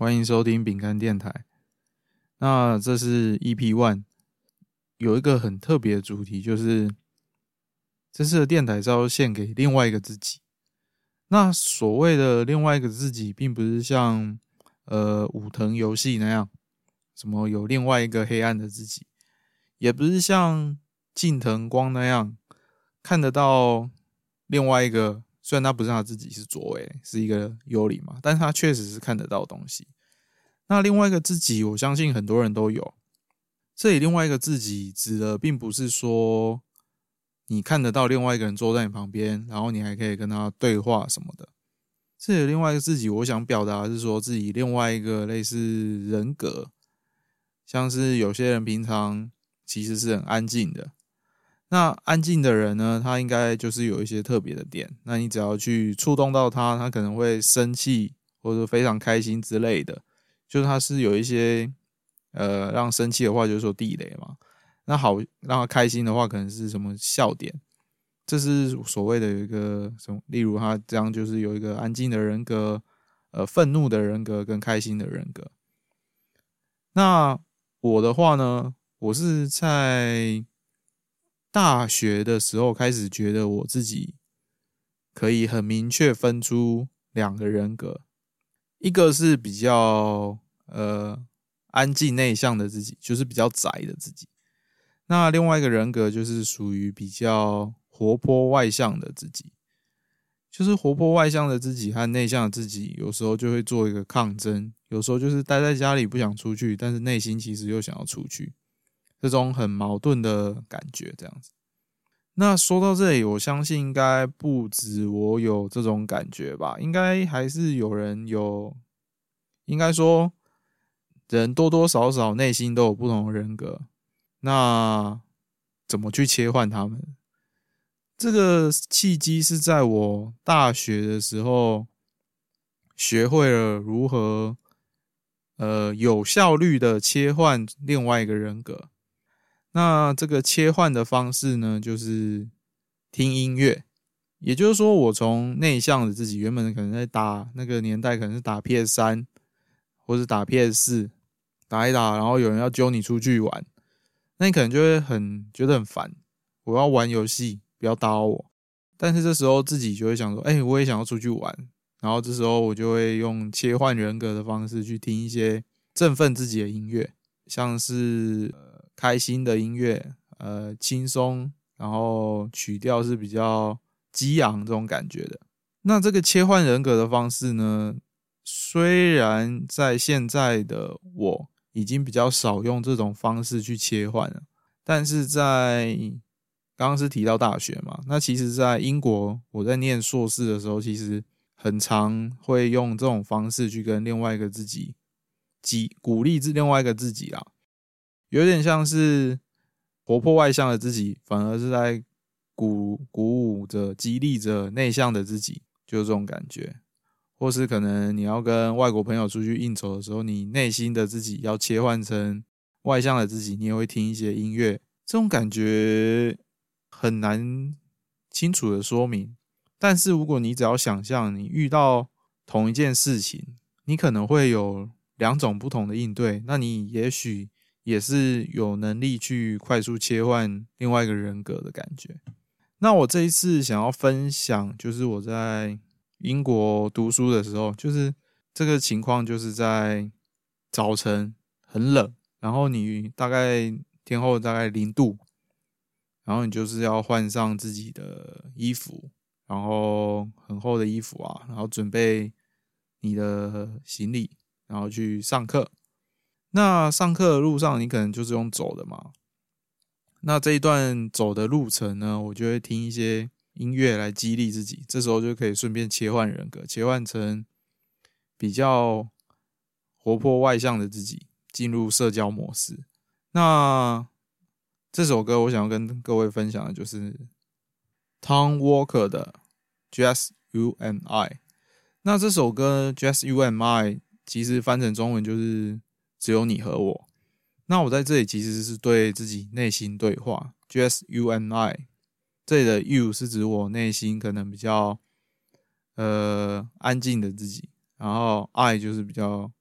欢迎收听饼干电台。那这是 EP One，有一个很特别的主题，就是这次的电台是要献给另外一个自己。那所谓的另外一个自己，并不是像呃武藤游戏那样，什么有另外一个黑暗的自己，也不是像近藤光那样看得到另外一个。虽然他不是他自己，是卓伟，是一个幽灵嘛，但是他确实是看得到东西。那另外一个自己，我相信很多人都有。这里另外一个自己指的，并不是说你看得到另外一个人坐在你旁边，然后你还可以跟他对话什么的。这里另外一个自己，我想表达是说自己另外一个类似人格，像是有些人平常其实是很安静的。那安静的人呢？他应该就是有一些特别的点。那你只要去触动到他，他可能会生气，或者非常开心之类的。就是他是有一些呃，让生气的话就是说地雷嘛。那好，让他开心的话可能是什么笑点？这是所谓的有一个什么？例如他这样就是有一个安静的人格，呃，愤怒的人格跟开心的人格。那我的话呢？我是在。大学的时候开始觉得我自己可以很明确分出两个人格，一个是比较呃安静内向的自己，就是比较宅的自己；那另外一个人格就是属于比较活泼外向的自己，就是活泼外向的自己和内向的自己有时候就会做一个抗争，有时候就是待在家里不想出去，但是内心其实又想要出去。这种很矛盾的感觉，这样子。那说到这里，我相信应该不止我有这种感觉吧？应该还是有人有，应该说，人多多少少内心都有不同的人格。那怎么去切换他们？这个契机是在我大学的时候，学会了如何呃有效率的切换另外一个人格。那这个切换的方式呢，就是听音乐。也就是说，我从内向的自己，原本可能在打那个年代，可能是打 PS 三，或者打 PS 四，打一打，然后有人要揪你出去玩，那你可能就会很觉得很烦。我要玩游戏，不要打扰我。但是这时候自己就会想说，哎，我也想要出去玩。然后这时候我就会用切换人格的方式去听一些振奋自己的音乐，像是。开心的音乐，呃，轻松，然后曲调是比较激昂这种感觉的。那这个切换人格的方式呢，虽然在现在的我已经比较少用这种方式去切换了，但是在刚刚是提到大学嘛，那其实，在英国我在念硕士的时候，其实很常会用这种方式去跟另外一个自己激鼓励自另外一个自己啦。有点像是活泼外向的自己，反而是在鼓鼓舞着、激励着内向的自己，就是这种感觉。或是可能你要跟外国朋友出去应酬的时候，你内心的自己要切换成外向的自己，你也会听一些音乐。这种感觉很难清楚的说明。但是如果你只要想象你遇到同一件事情，你可能会有两种不同的应对。那你也许。也是有能力去快速切换另外一个人格的感觉。那我这一次想要分享，就是我在英国读书的时候，就是这个情况，就是在早晨很冷，然后你大概天后大概零度，然后你就是要换上自己的衣服，然后很厚的衣服啊，然后准备你的行李，然后去上课。那上课的路上，你可能就是用走的嘛。那这一段走的路程呢，我就会听一些音乐来激励自己。这时候就可以顺便切换人格，切换成比较活泼外向的自己，进入社交模式。那这首歌我想要跟各位分享的就是 Tom Walker 的《Just You and I》。那这首歌《Just You and I》其实翻成中文就是。只有你和我。那我在这里其实是对自己内心对话，just you and I。这里的 you 是指我内心可能比较呃安静的自己，然后 I 就是比较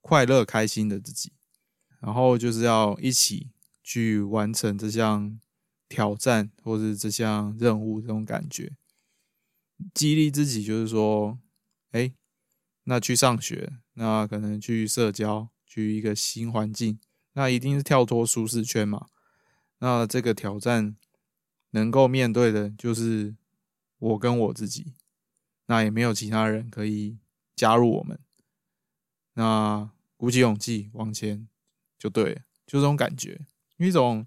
快乐开心的自己，然后就是要一起去完成这项挑战或是这项任务，这种感觉，激励自己就是说，哎，那去上学，那可能去社交，去一个新环境，那一定是跳脱舒适圈嘛。那这个挑战能够面对的就是我跟我自己，那也没有其他人可以加入我们。那鼓起勇气往前就对了，就这种感觉，一种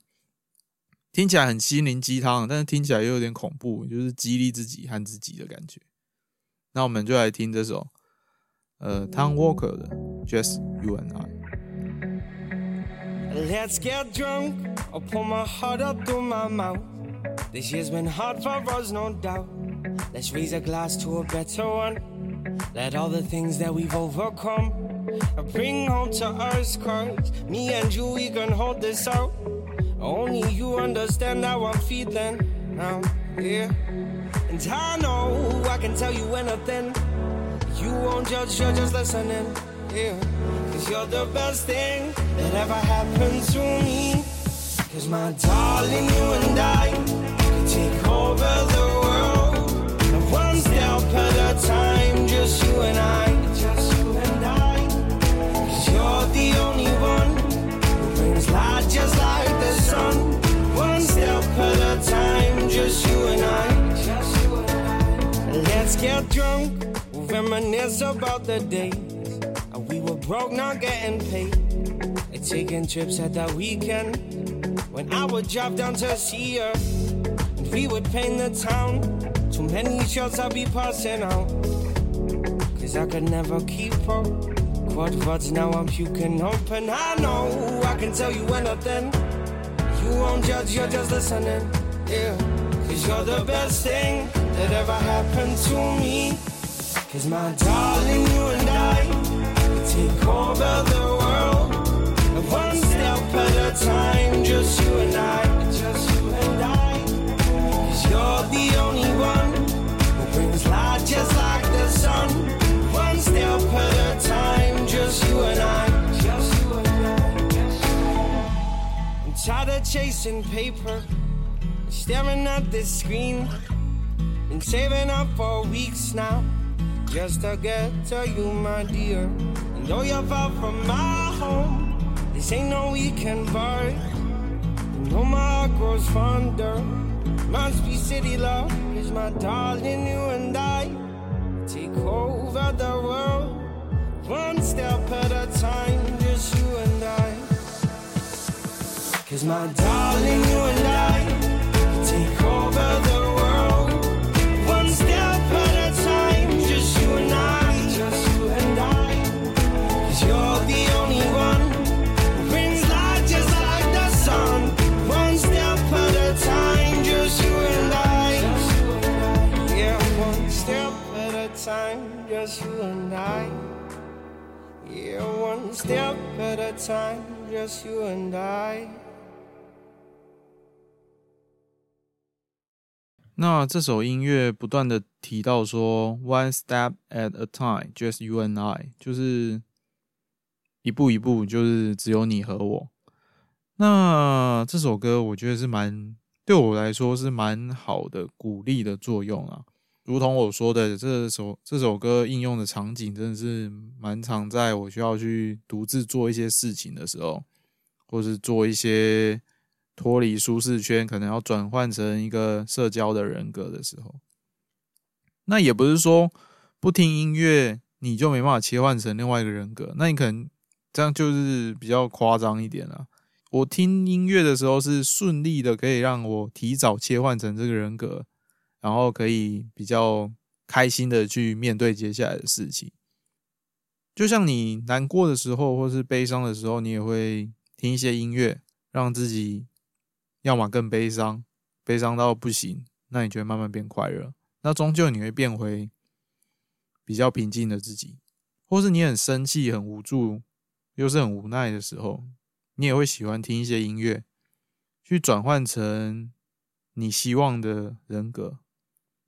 听起来很心灵鸡汤，但是听起来又有点恐怖，就是激励自己和自己的感觉。那我们就来听这首呃 Tom Walker 的 Just You and I。Let's get drunk. I'll pour my heart up through my mouth. This year's been hard for us, no doubt. Let's raise a glass to a better one. Let all the things that we've overcome bring home to us, cause me and you, we can hold this out. Only you understand how I'm feeling now, yeah. And I know I can tell you anything. You won't judge, you're just listening, yeah. You're the best thing that ever happened to me. Cause my darling, you and I could take over the world. And one step at a time, just you and I. Just you and I. Cause you're the only one who brings light just like the sun. One step at a time, just you and I. Just you and I. Let's get drunk, reminisce about the days. Broke, not getting paid. Taking trips at that weekend. When I would drive down to see her, and we would paint the town. Too many shots I'd be passing out. Cause I could never keep up. Quad words, now I'm puking open. I know I can tell you anything. You won't judge, you're just listening. Yeah. Cause you're the best thing that ever happened to me. Cause my darling, you and I take over the world. One step at a time, just you and I, just you and I. Cause you're the only one who brings light just like the sun. One step at a time, just you and I, just you and I. I'm tired of chasing paper, staring at this screen. Been saving up for weeks now, just to get to you, my dear. Though you're far from my home, this ain't no weekend bar. You know my heart grows fonder. Must be city love, is my darling, you and I take over the world. One step at a time, just you and I. Cause my darling, you and I at a time, just you and I. 那这首音乐不断的提到说，one step at a time, just you and I，就是一步一步，就是只有你和我。那这首歌我觉得是蛮对我来说是蛮好的鼓励的作用啊。如同我说的，这首这首歌应用的场景真的是蛮常在我需要去独自做一些事情的时候，或是做一些。脱离舒适圈，可能要转换成一个社交的人格的时候，那也不是说不听音乐你就没办法切换成另外一个人格。那你可能这样就是比较夸张一点了。我听音乐的时候是顺利的，可以让我提早切换成这个人格，然后可以比较开心的去面对接下来的事情。就像你难过的时候，或是悲伤的时候，你也会听一些音乐，让自己。要么更悲伤，悲伤到不行，那你就会慢慢变快乐。那终究你会变回比较平静的自己，或是你很生气、很无助，又是很无奈的时候，你也会喜欢听一些音乐，去转换成你希望的人格。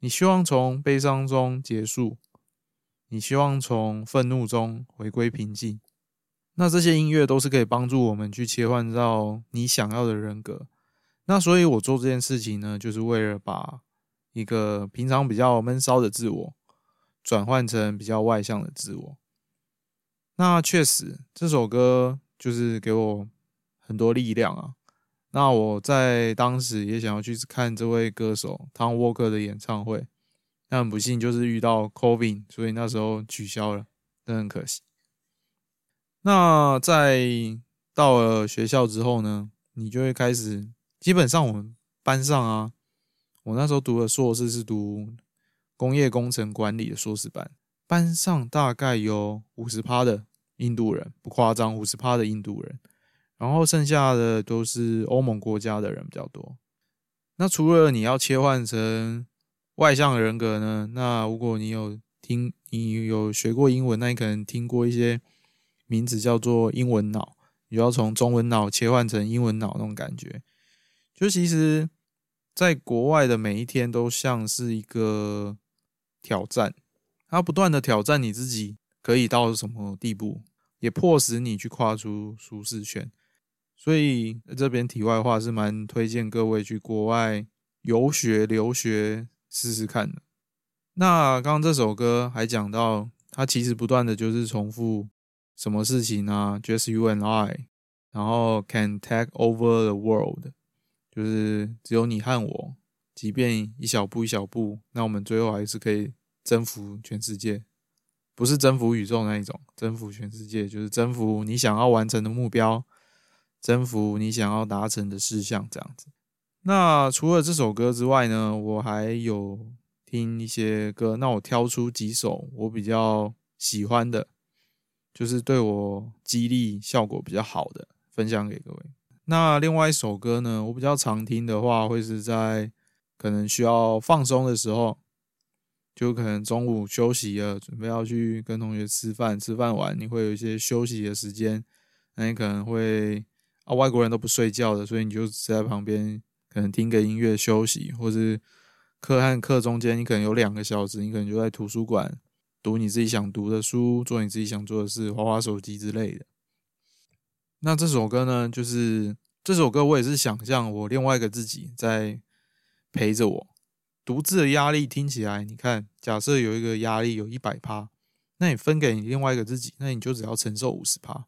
你希望从悲伤中结束，你希望从愤怒中回归平静。那这些音乐都是可以帮助我们去切换到你想要的人格。那所以我做这件事情呢，就是为了把一个平常比较闷骚的自我，转换成比较外向的自我。那确实，这首歌就是给我很多力量啊。那我在当时也想要去看这位歌手汤沃克的演唱会，但很不幸就是遇到 COVID，所以那时候取消了，真很可惜。那在到了学校之后呢，你就会开始，基本上我们班上啊，我那时候读的硕士是读工业工程管理的硕士班，班上大概有五十趴的印度人，不夸张，五十趴的印度人。然后剩下的都是欧盟国家的人比较多。那除了你要切换成外向人格呢？那如果你有听，你有学过英文，那你可能听过一些名字叫做英文脑，你要从中文脑切换成英文脑那种感觉。就其实，在国外的每一天都像是一个挑战，它不断的挑战你自己可以到什么地步，也迫使你去跨出舒适圈。所以这边题外话是蛮推荐各位去国外游学留学试试看的。那刚刚这首歌还讲到，它其实不断的就是重复什么事情呢？Just you and I，然后 Can take over the world，就是只有你和我，即便一小步一小步，那我们最后还是可以征服全世界，不是征服宇宙那一种，征服全世界就是征服你想要完成的目标。征服你想要达成的事项，这样子。那除了这首歌之外呢，我还有听一些歌。那我挑出几首我比较喜欢的，就是对我激励效果比较好的，分享给各位。那另外一首歌呢，我比较常听的话，会是在可能需要放松的时候，就可能中午休息了，准备要去跟同学吃饭，吃饭完你会有一些休息的时间，那你可能会。啊，外国人都不睡觉的，所以你就只在旁边，可能听个音乐休息，或是课和课中间，你可能有两个小时，你可能就在图书馆读你自己想读的书，做你自己想做的事，划划手机之类的。那这首歌呢，就是这首歌，我也是想象我另外一个自己在陪着我。独自的压力听起来，你看，假设有一个压力有一百趴，那你分给你另外一个自己，那你就只要承受五十趴。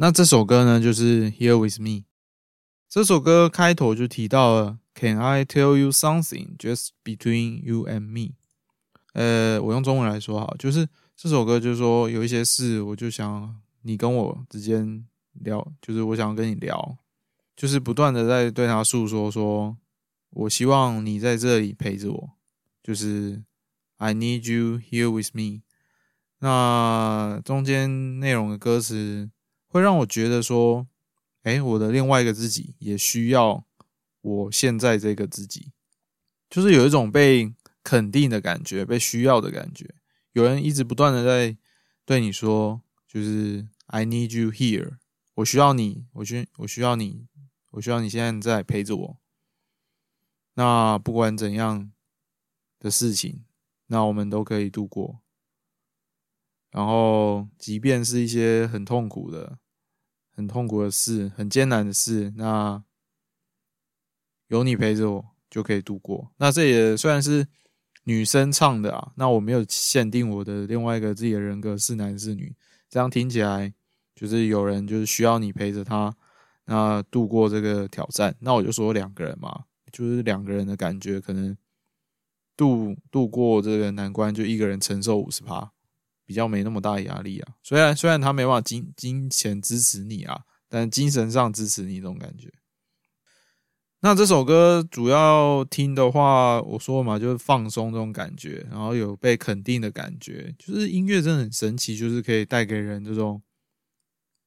那这首歌呢，就是 Here with Me。这首歌开头就提到了 Can I tell you something just between you and me？呃，我用中文来说好，就是这首歌就是说有一些事，我就想你跟我之间聊，就是我想跟你聊，就是不断的在对他诉说，说我希望你在这里陪着我，就是 I need you here with me。那中间内容的歌词会让我觉得说，哎，我的另外一个自己也需要我现在这个自己，就是有一种被肯定的感觉，被需要的感觉。有人一直不断的在对你说，就是 I need you here，我需要你，我需我需要你，我需要你现在在陪着我。那不管怎样的事情，那我们都可以度过。然后，即便是一些很痛苦的、很痛苦的事、很艰难的事，那有你陪着我就可以度过。那这也虽然是女生唱的啊，那我没有限定我的另外一个自己的人格是男是女，这样听起来就是有人就是需要你陪着他，那度过这个挑战。那我就说两个人嘛，就是两个人的感觉，可能度度过这个难关，就一个人承受五十趴。比较没那么大压力啊，虽然虽然他没办法金金钱支持你啊，但精神上支持你这种感觉。那这首歌主要听的话，我说嘛，就是放松这种感觉，然后有被肯定的感觉，就是音乐真的很神奇，就是可以带给人这种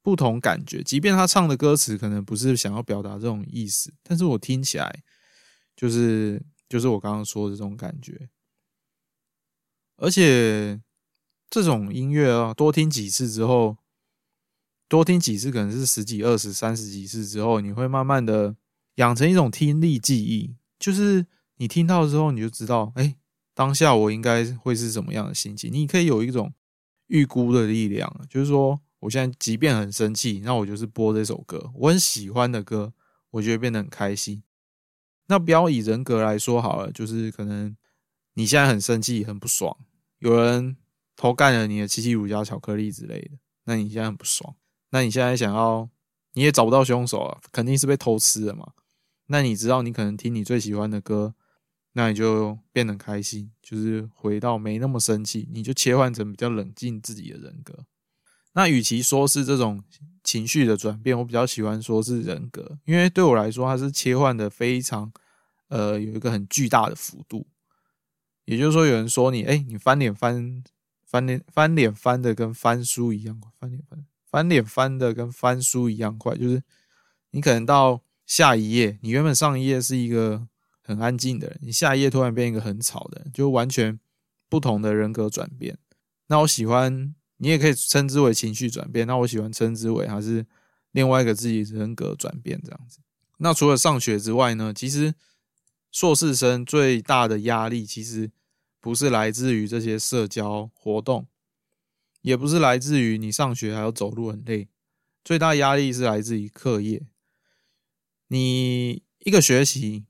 不同感觉。即便他唱的歌词可能不是想要表达这种意思，但是我听起来就是就是我刚刚说的这种感觉，而且。这种音乐啊，多听几次之后，多听几次可能是十几、二十、三十几次之后，你会慢慢的养成一种听力记忆，就是你听到之后，你就知道，哎，当下我应该会是什么样的心情。你可以有一种预估的力量，就是说，我现在即便很生气，那我就是播这首歌，我很喜欢的歌，我就会变得很开心。那不要以人格来说好了，就是可能你现在很生气、很不爽，有人。偷干了你的七七乳加巧克力之类的，那你现在很不爽。那你现在想要，你也找不到凶手啊，肯定是被偷吃了嘛。那你知道你可能听你最喜欢的歌，那你就变得开心，就是回到没那么生气，你就切换成比较冷静自己的人格。那与其说是这种情绪的转变，我比较喜欢说是人格，因为对我来说，它是切换的非常，呃，有一个很巨大的幅度。也就是说，有人说你，哎，你翻脸翻。翻脸翻脸翻的跟翻书一样快，翻脸翻翻脸翻的跟翻书一样快，就是你可能到下一页，你原本上一页是一个很安静的人，你下一页突然变一个很吵的人，就完全不同的人格转变。那我喜欢，你也可以称之为情绪转变。那我喜欢称之为还是另外一个自己人格转变这样子。那除了上学之外呢，其实硕士生最大的压力其实。不是来自于这些社交活动，也不是来自于你上学还要走路很累，最大压力是来自于课业。你一个学期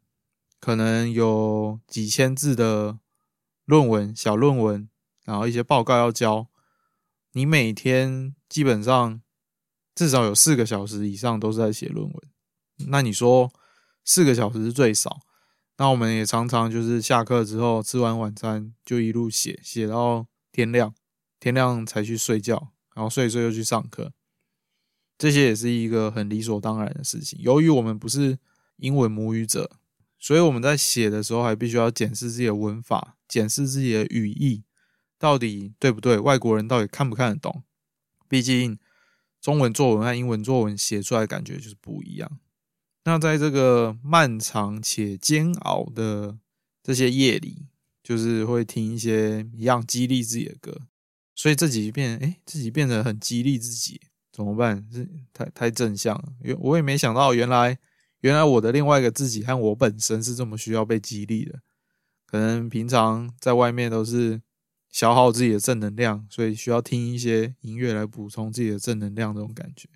可能有几千字的论文、小论文，然后一些报告要交，你每天基本上至少有四个小时以上都是在写论文。那你说四个小时是最少？那我们也常常就是下课之后吃完晚餐就一路写写到天亮，天亮才去睡觉，然后睡一睡又去上课。这些也是一个很理所当然的事情。由于我们不是英文母语者，所以我们在写的时候还必须要检视自己的文法，检视自己的语义到底对不对，外国人到底看不看得懂。毕竟中文作文和英文作文写出来感觉就是不一样。那在这个漫长且煎熬的这些夜里，就是会听一些一样激励自己的歌，所以自己变哎，自己变得很激励自己，怎么办？是太太正向了，我也没想到，原来原来我的另外一个自己和我本身是这么需要被激励的。可能平常在外面都是消耗自己的正能量，所以需要听一些音乐来补充自己的正能量，这种感觉，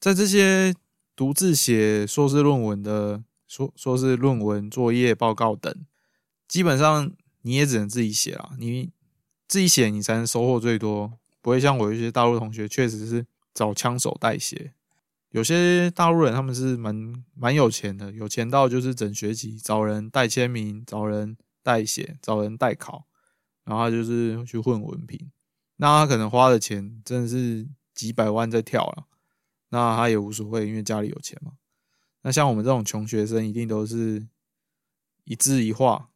在这些。独自写硕士论文的说硕士论文、作业、报告等，基本上你也只能自己写啦。你自己写，你才能收获最多，不会像我一些大陆同学，确实是找枪手代写。有些大陆人他们是蛮蛮有钱的，有钱到就是整学期找人代签名、找人代写、找人代考，然后就是去混文凭。那他可能花的钱真的是几百万在跳了，那他也无所谓，因为家里有钱嘛。那像我们这种穷学生，一定都是一字一画、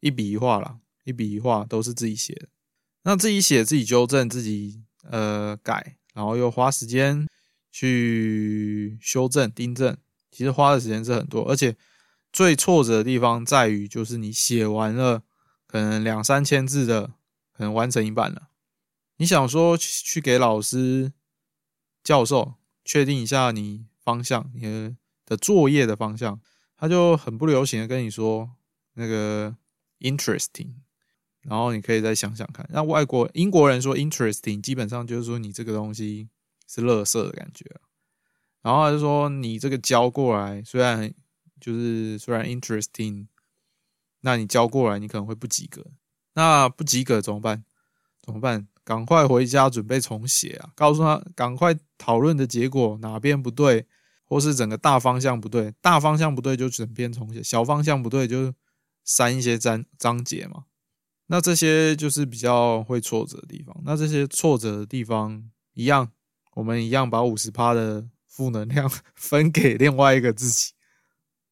一笔一画啦，一笔一画都是自己写的。那自己写、自己纠正、自己呃改，然后又花时间去修正、订正，其实花的时间是很多。而且最挫折的地方在于，就是你写完了，可能两三千字的，可能完成一半了。你想说去给老师、教授确定一下你方向，你的作业的方向，他就很不流行的跟你说那个 interesting，然后你可以再想想看。那外国英国人说 interesting，基本上就是说你这个东西是垃圾的感觉。然后他就说你这个交过来，虽然就是虽然 interesting，那你交过来你可能会不及格。那不及格怎么办？怎么办？赶快回家准备重写啊！告诉他赶快讨论的结果哪边不对。或是整个大方向不对，大方向不对就整篇重写，小方向不对就删一些章章节嘛。那这些就是比较会挫折的地方。那这些挫折的地方，一样，我们一样把五十趴的负能量 分给另外一个自己。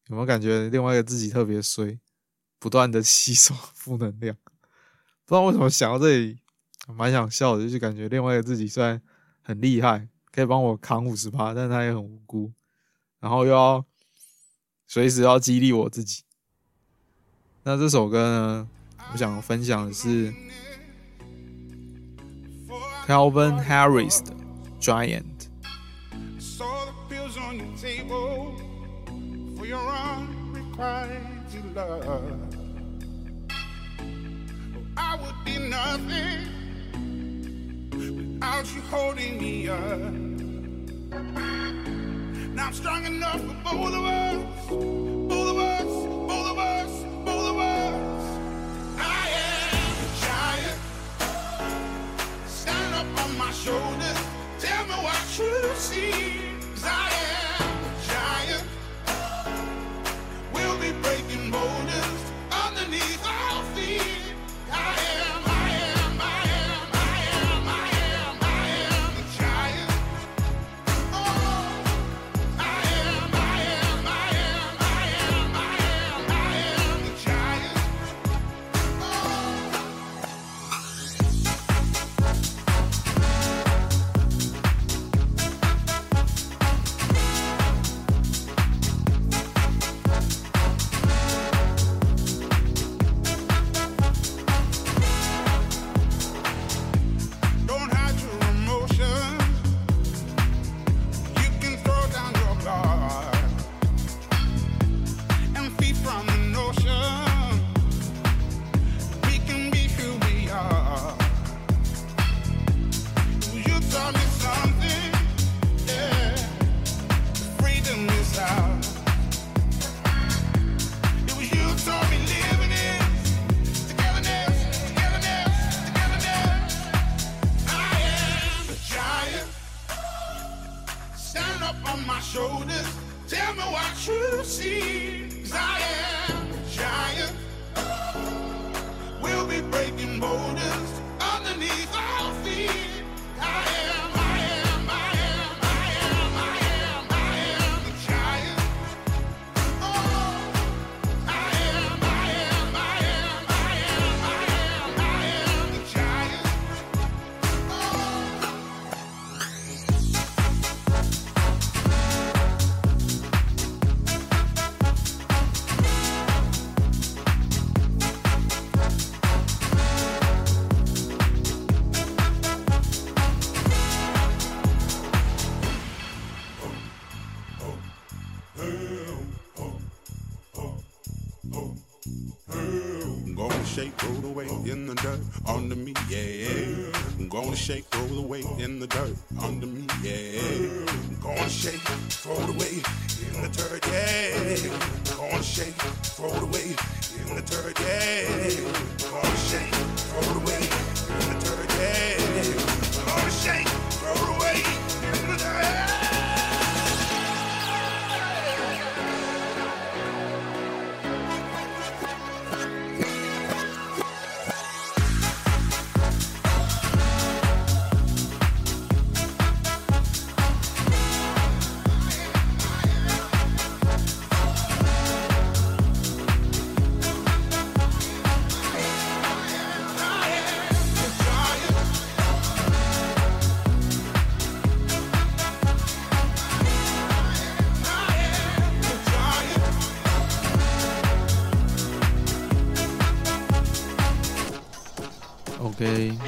有没有感觉另外一个自己特别衰，不断的吸收负能量？不知道为什么想到这里，蛮想笑的，就是感觉另外一个自己虽然很厉害，可以帮我扛五十趴，但他也很无辜。然后又要随时要激励我自己。那这首歌呢，我想分享的是 Calvin Harris 的 Giant。I would be nothing without you holding me up. Now I'm strong enough for both of us.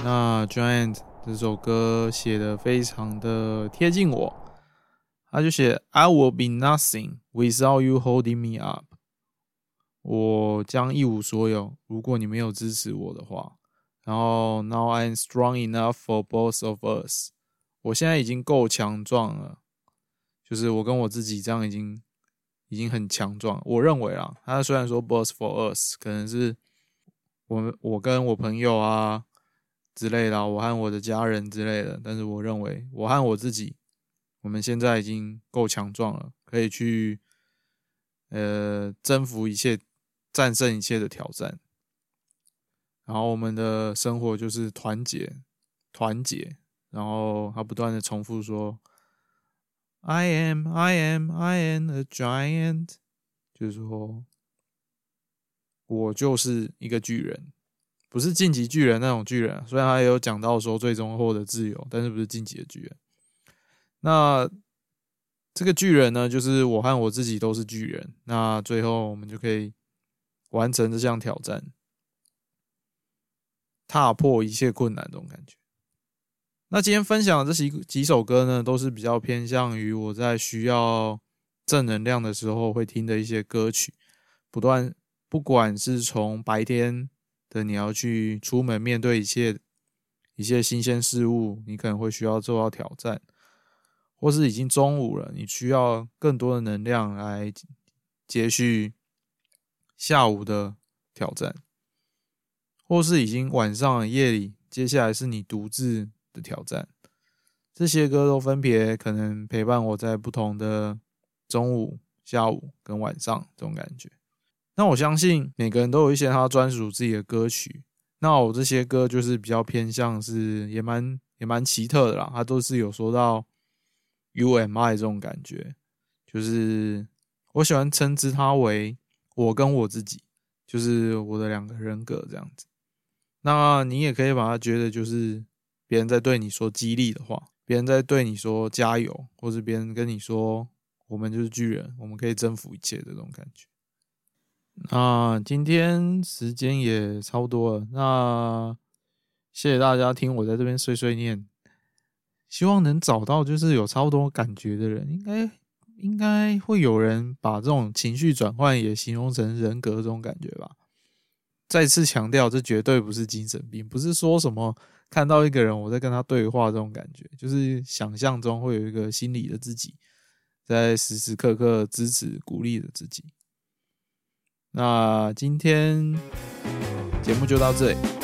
那 Giant 这首歌写的非常的贴近我，他就写 I will be nothing without you holding me up。我将一无所有，如果你没有支持我的话。然后 Now I'm strong enough for both of us。我现在已经够强壮了，就是我跟我自己这样已经已经很强壮。我认为啊，他虽然说 both for us，可能是我们我跟我朋友啊之类的，我和我的家人之类的，但是我认为我和我自己，我们现在已经够强壮了，可以去呃征服一切、战胜一切的挑战。然后我们的生活就是团结、团结。然后他不断的重复说：“I am, I am, I am a giant。”就是说。我就是一个巨人，不是晋级巨人那种巨人。虽然他也有讲到说最终获得自由，但是不是晋级的巨人。那这个巨人呢，就是我和我自己都是巨人。那最后我们就可以完成这项挑战，踏破一切困难这种感觉。那今天分享的这几几首歌呢，都是比较偏向于我在需要正能量的时候会听的一些歌曲，不断。不管是从白天的你要去出门面对一切一切新鲜事物，你可能会需要做到挑战，或是已经中午了，你需要更多的能量来接续下午的挑战，或是已经晚上夜里，接下来是你独自的挑战。这些歌都分别可能陪伴我在不同的中午、下午跟晚上这种感觉。那我相信每个人都有一些他专属自己的歌曲。那我这些歌就是比较偏向是也蛮也蛮奇特的啦，它都是有说到 U M I 这种感觉，就是我喜欢称之它为我跟我自己，就是我的两个人格这样子。那你也可以把它觉得就是别人在对你说激励的话，别人在对你说加油，或是别人跟你说我们就是巨人，我们可以征服一切这种感觉。那今天时间也差不多了，那谢谢大家听我在这边碎碎念，希望能找到就是有差不多感觉的人，应该应该会有人把这种情绪转换也形容成人格这种感觉吧。再次强调，这绝对不是精神病，不是说什么看到一个人我在跟他对话这种感觉，就是想象中会有一个心理的自己，在时时刻刻支持鼓励着自己。那今天节目就到这里。